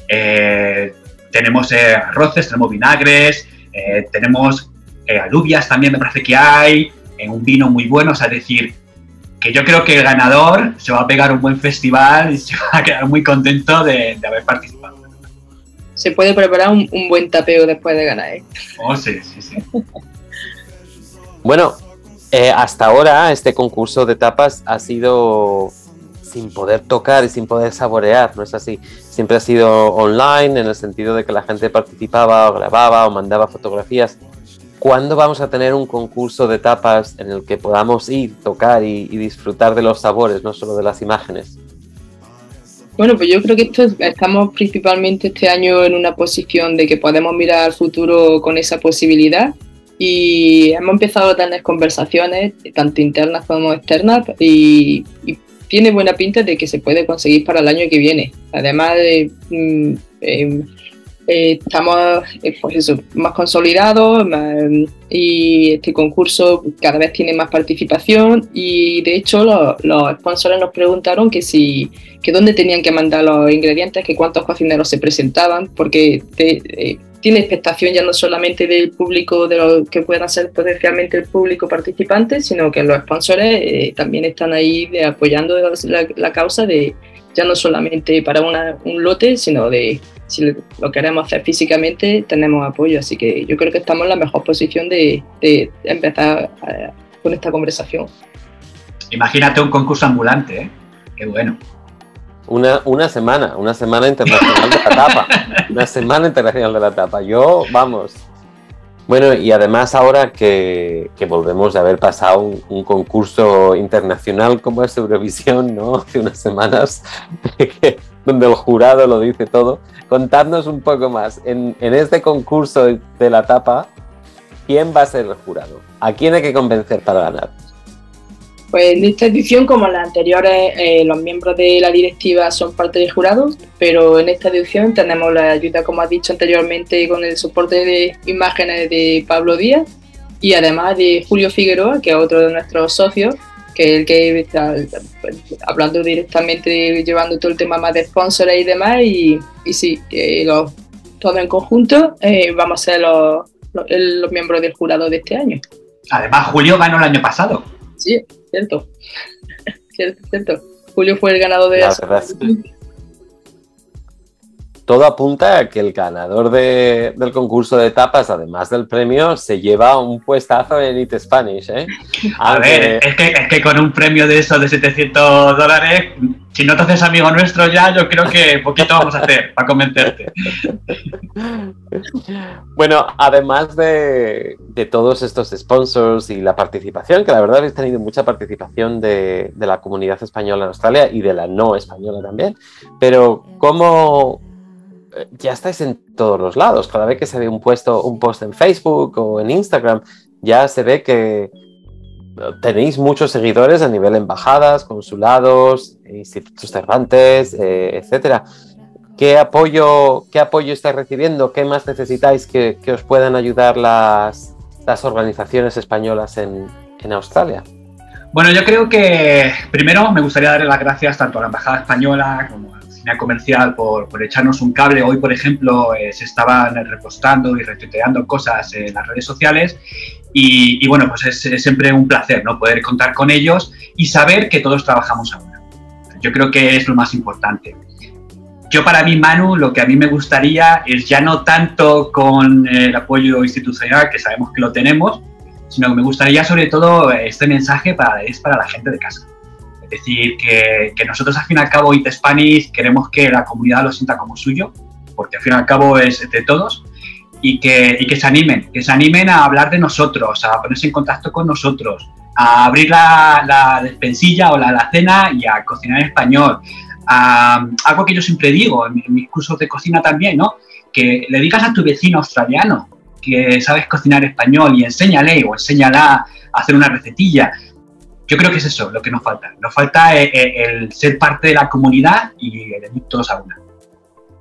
eh, tenemos eh, arroces, tenemos vinagres, eh, tenemos eh, alubias también me parece que hay, eh, un vino muy bueno, o sea, es decir, que yo creo que el ganador se va a pegar un buen festival y se (laughs) va a quedar muy contento de, de haber participado. Se puede preparar un, un buen tapeo después de ganar, ¿eh? Oh, sí, sí, sí. Bueno, eh, hasta ahora este concurso de tapas ha sido sin poder tocar y sin poder saborear, ¿no es así? Siempre ha sido online en el sentido de que la gente participaba grababa o mandaba fotografías. ¿Cuándo vamos a tener un concurso de tapas en el que podamos ir, tocar y, disfrutar de los sabores, no solo de las imágenes? Bueno, pues yo creo que estamos principalmente este año en una posición de que podemos mirar al futuro con esa posibilidad y hemos empezado a tener conversaciones, tanto internas como externas, y, y tiene buena pinta de que se puede conseguir para el año que viene. Además, de, mm, eh, eh, estamos eh, pues más consolidados y este concurso cada vez tiene más participación y de hecho los, los sponsors nos preguntaron que si que dónde tenían que mandar los ingredientes, que cuántos cocineros se presentaban, porque eh, tiene expectación ya no solamente del público, de lo que puedan ser potencialmente el público participante, sino que los sponsors también están ahí apoyando la, la causa de ya no solamente para una- un lote, sino de si lo queremos hacer físicamente, tenemos apoyo. Así que yo creo que estamos en la mejor posición de, de empezar eh, con esta conversación. Imagínate un concurso ambulante, ¿eh? Qué bueno. Una, una semana, una semana internacional de la tapa. (laughs) Una semana internacional de la tapa. Yo, vamos. Bueno, y además ahora que, que volvemos de haber pasado un, un concurso internacional como es Eurovisión, ¿no? (laughs) Hace unas semanas, (laughs) que- donde el jurado lo dice todo. Contadnos un poco más. En, en este concurso de la tapa, ¿quién va a ser el jurado? ¿A quién hay que convencer para ganar? Pues en esta edición, como en las anteriores, eh, los miembros de la directiva son parte del jurado, pero en esta edición tenemos la ayuda, como has dicho anteriormente, con el soporte de imágenes de Pablo Díaz y además de Julio Figueroa, que es otro de nuestros socios, que es el que está hablando directamente, llevando todo el tema más de sponsors y demás. Y, y sí, eh, los, todos en conjunto eh, vamos a ser los, los, miembros del jurado de este año. Además, Julio ganó el año pasado. Sí, cierto. (laughs) cierto, cierto. Julio fue el ganador de La Todo apunta a que el ganador de- del concurso de tapas, además del premio, se lleva un puestazo en It Spanish, ¿eh? A Aunque- ver, es que, es que con un premio de esos de 700 dólares, si no te haces amigo nuestro ya, yo creo que poquito vamos a hacer para convencerte. Bueno, además de, de todos estos sponsors y la participación, que la verdad habéis tenido mucha participación de, de la comunidad española en Australia y de la no española también, pero ¿cómo, ya estáis en todos los lados. Cada vez que se ve un, puesto, un post en Facebook o en Instagram, ya se ve que tenéis muchos seguidores a nivel embajadas, consulados, institutos Cervantes, eh, etcétera. ¿Qué apoyo, ¿Qué apoyo estáis recibiendo? ¿Qué más necesitáis que, que os puedan ayudar las, las organizaciones españolas en, en Australia? Bueno, yo creo que primero me gustaría darle las gracias tanto a la Embajada Española como a Oficina Comercial por, por echarnos un cable. Hoy, por ejemplo, eh, se estaban repostando y retuiteando cosas en las redes sociales y, y bueno, pues es, es siempre un placer ¿no? poder contar con ellos y saber que todos trabajamos a una. Yo creo que es lo más importante. Yo para mí, Manu, lo que a mí me gustaría es ya no tanto con el apoyo institucional, que sabemos que lo tenemos, sino que me gustaría sobre todo este mensaje para, es para la gente de casa. Es decir, que, que nosotros al fin y al cabo, IT Spanish, queremos que la comunidad lo sienta como suyo, porque al fin y al cabo es de todos, y que, y que se animen, que se animen a hablar de nosotros, a ponerse en contacto con nosotros, a abrir la, la despensilla o la alacena y a cocinar en español. A, algo que yo siempre digo en, mi- en mis cursos de cocina también, ¿no? Que le digas a tu vecino australiano que sabes cocinar español y enséñale o enséñala a hacer una recetilla. Yo creo que es eso lo que nos falta. Nos falta eh, eh, el ser parte de la comunidad y el ir todos a una.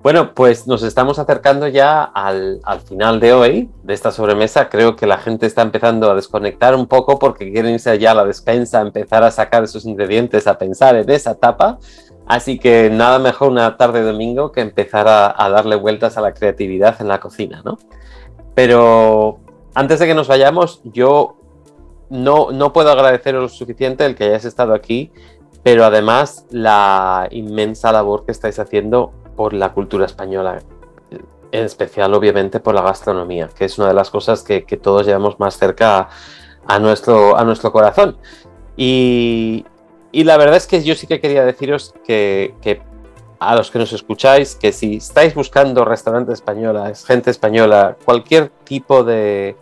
Bueno, pues nos estamos acercando ya al, al final de hoy, de esta sobremesa. Creo que la gente está empezando a desconectar un poco porque quieren irse ya a la despensa, empezar a sacar esos ingredientes, a pensar en esa tapa. Así que nada mejor una tarde de domingo que empezar a, a darle vueltas a la creatividad en la cocina, ¿no? Pero antes de que nos vayamos, yo no, no puedo agradeceros lo suficiente el que hayáis estado aquí, pero además la inmensa labor que estáis haciendo por la cultura española, en especial obviamente por la gastronomía, que es una de las cosas que, todos llevamos más cerca a, nuestro, a nuestro corazón. Y, la verdad es que yo sí que quería deciros que, que a los que nos escucháis, que si estáis buscando restaurantes españolas, gente española, cualquier tipo de,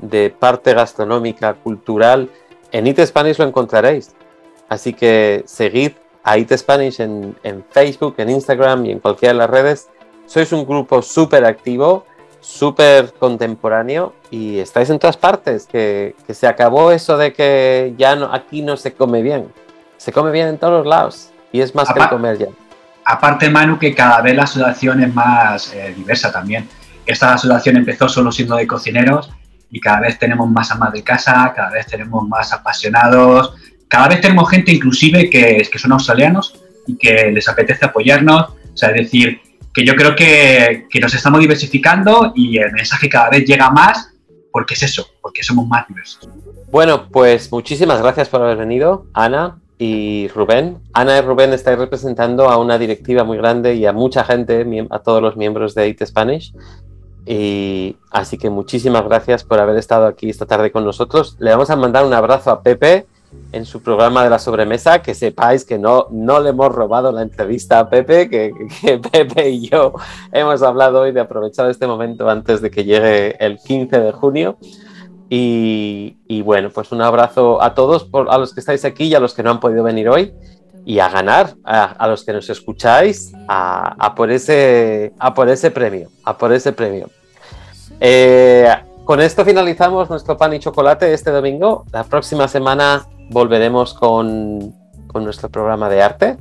de parte gastronómica, cultural, en Eat Spanish lo encontraréis. Así que seguid a Eat Spanish en, en Facebook, en Instagram y en cualquiera de las redes. Sois un grupo súper activo, súper contemporáneo y estáis en todas partes. Que, que se acabó eso de que ya no, aquí no se come bien. Se come bien en todos los lados y es más que el comer ya. Aparte, Manu, que cada vez la asociación es más eh, diversa también. Esta asociación empezó solo siendo de cocineros y cada vez tenemos más amas de casa, cada vez tenemos más apasionados, cada vez tenemos gente inclusive que, que son australianos y que les apetece apoyarnos. O sea, es decir, que yo creo que, nos estamos diversificando y el mensaje cada vez llega más porque es eso, porque somos más diversos. Bueno, pues muchísimas gracias por haber venido, Ana y Rubén. Ana y Rubén estáis representando a una directiva muy grande y a mucha gente, a todos los miembros de Eat Spanish. Y así que muchísimas gracias por haber estado aquí esta tarde con nosotros. Le vamos a mandar un abrazo a Pepe en su programa de la sobremesa. Que sepáis que no, no le hemos robado la entrevista a Pepe, que, (laughs) Pepe y yo hemos hablado hoy de aprovechar este momento antes de que llegue el 15 de junio. Y, bueno, pues un abrazo a todos, a los que estáis aquí y a los que no han podido venir hoy. Y a ganar, a, los que nos escucháis, a por ese, a por ese premio, a por ese premio. Eh, con esto finalizamos nuestro pan y chocolate este domingo. La próxima semana volveremos con, con nuestro programa de arte.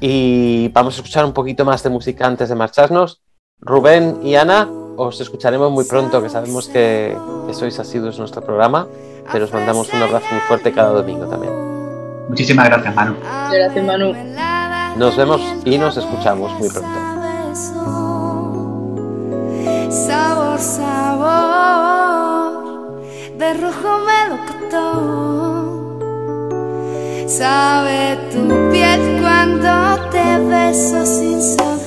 Y vamos a escuchar un poquito más de música antes de marcharnos. Rubén y Ana, os escucharemos muy pronto, que sabemos que, que sois asiduos en nuestro programa, pero os mandamos un abrazo muy fuerte cada domingo también. Muchísimas gracias, Manu. Gracias, Manu. Nos vemos y nos escuchamos muy pronto. Sabor, sabor, de rojo melocotón. Sabe tu piel cuando te beso sin saber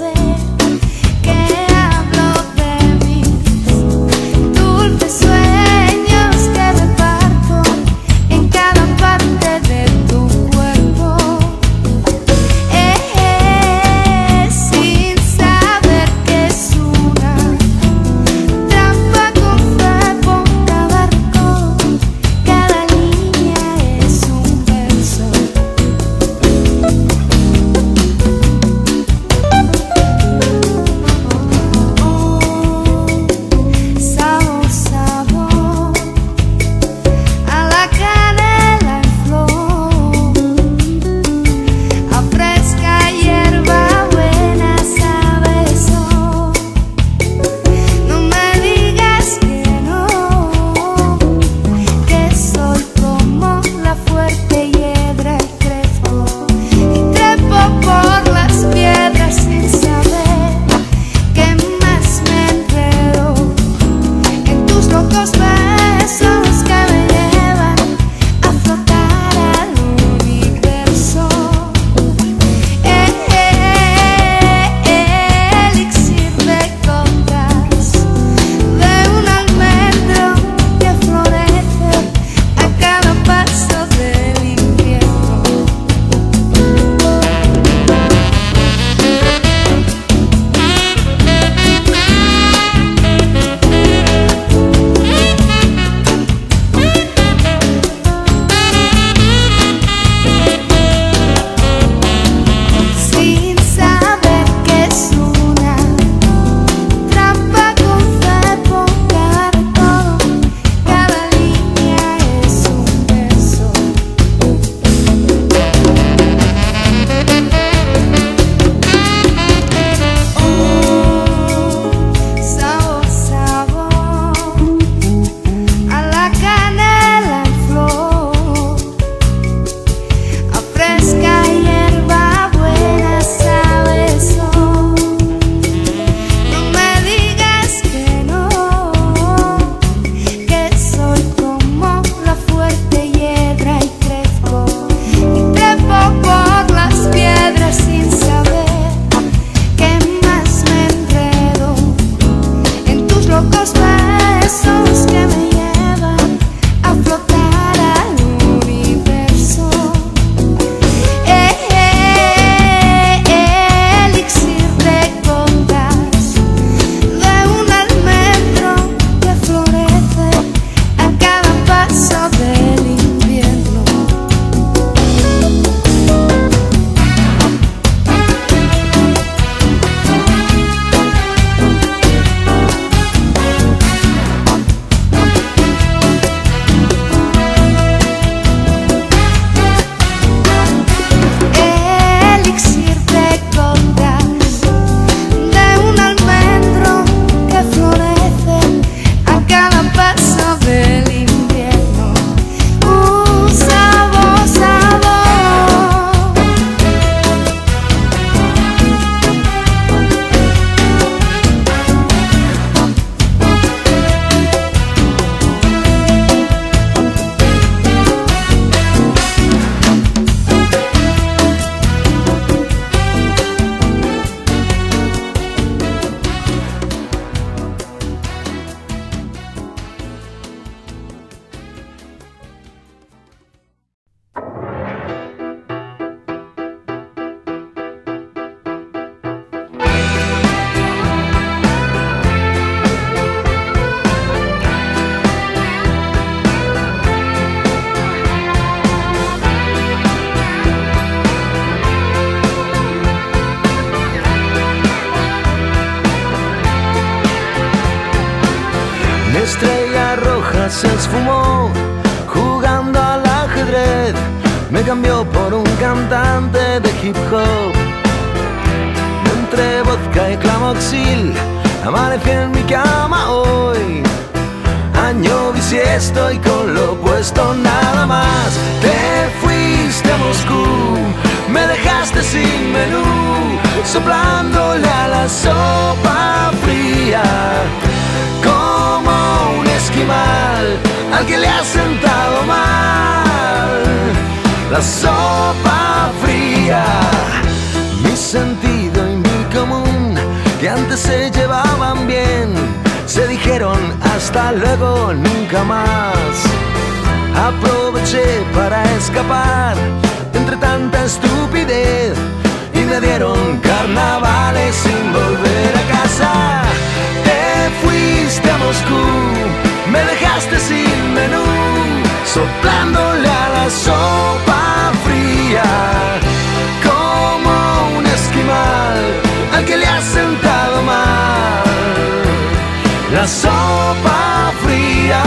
la sopa fría.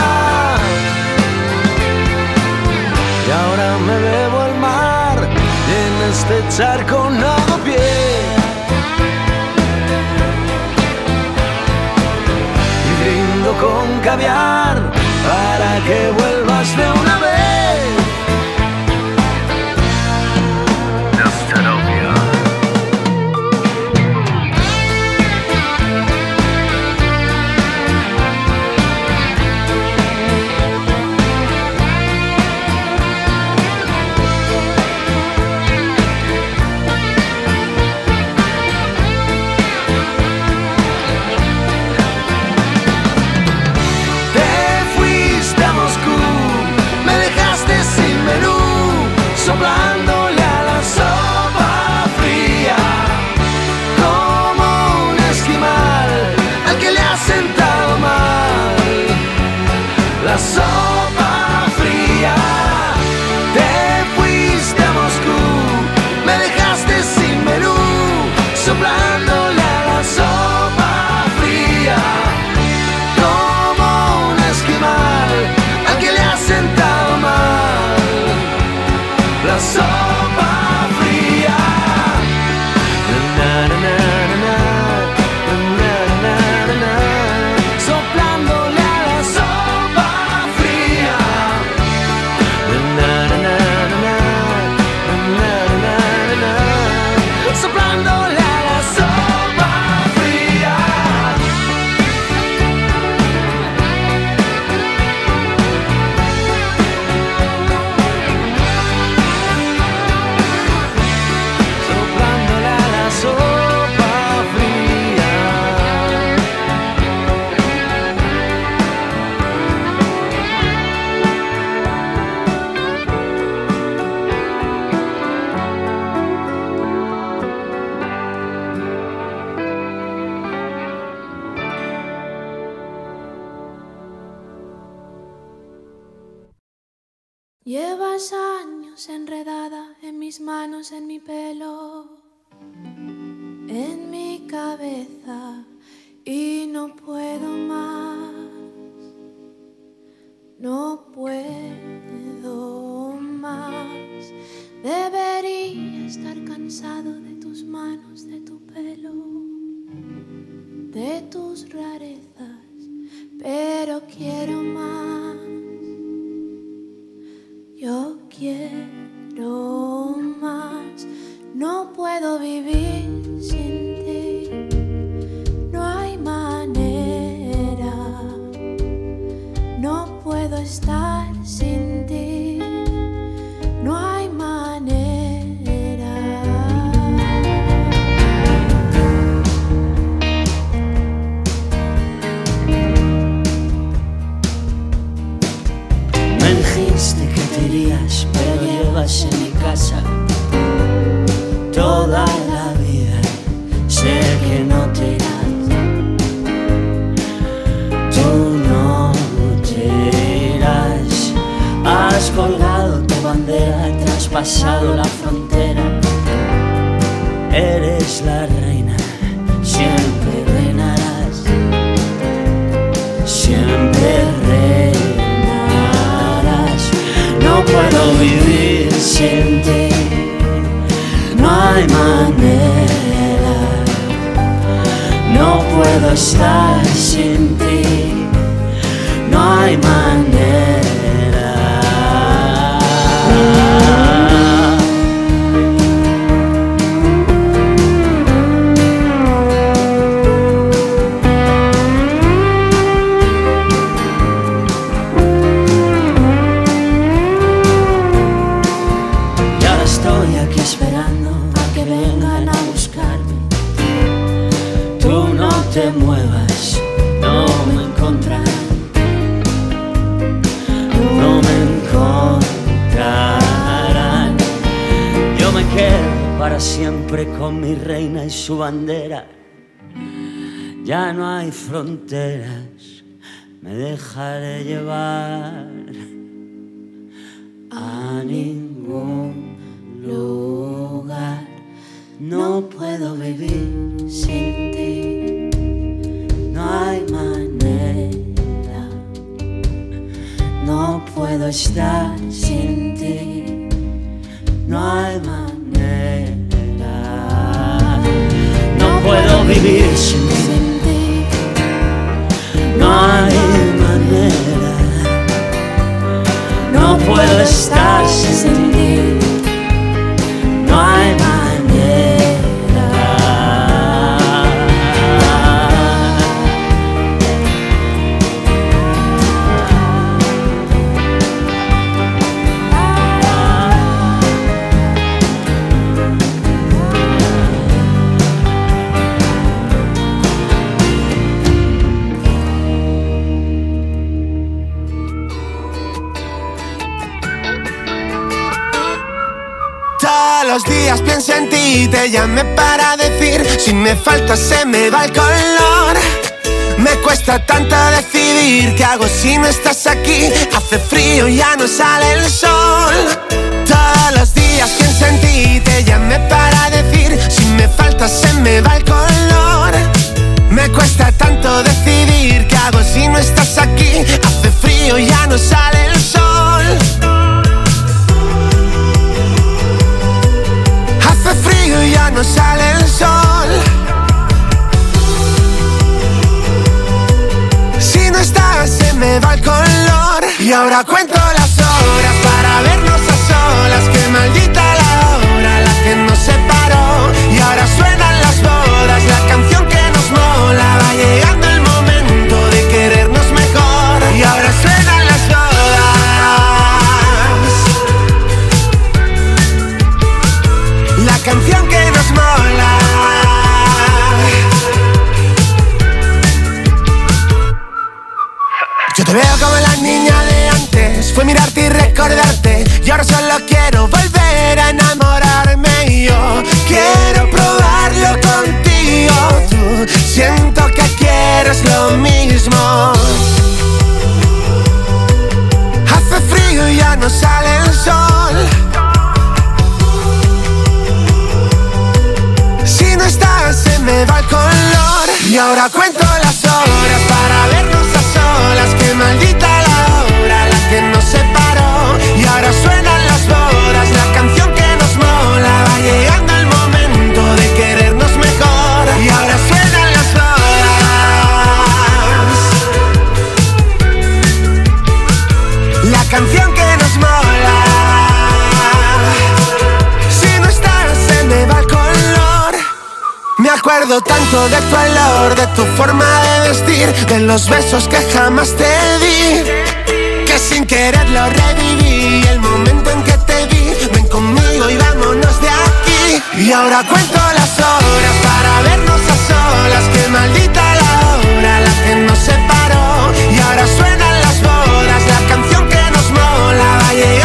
Y ahora me bebo al mar y en este charco nado pie. Y brindo con caviar para que vuelvas de un en mi pelo. cada estar sin ti. Bandera. Ya no hay fronteras, me dejaré llevar a ningún lugar. No puedo vivir sin ti, no hay manera. No puedo estar sin ti, no hay manera. Puedo días pienso en ti, te llamé para decir Si me falta se me va el color. Me cuesta tanto decidir qué hago si no estás aquí Hace frío y ya no sale el sol. Todos los días pienso en ti, te llamé para decir Si me falta se me va el color. Me cuesta tanto decidir qué hago si no estás aquí Hace frío y ya no sale el sol no sale el sol. Si no estás, se me va el color. Y ahora cuento las horas para vernos a solas. Que maldita la hora, la que nos separó. Y ahora suenan las bodas, la canción que nos mola. Fue mirarte y recordarte. Y ahora solo quiero volver a enamorarme. Yo quiero probarlo contigo. Tú siento que quieres lo mismo. Hace frío y ya no sale el sol. Si no estás, se me va el color. Y ahora cuento las horas para vernos a solas. Que maldita tanto de tu olor, de tu forma de vestir, de los besos que jamás te di. Que sin querer lo reviví, el momento en que te vi. Ven conmigo y vámonos de aquí. Y ahora cuento las horas para vernos a solas. Que maldita la hora, la que nos separó. Y ahora suenan las bodas, la canción que nos mola. Va llegando el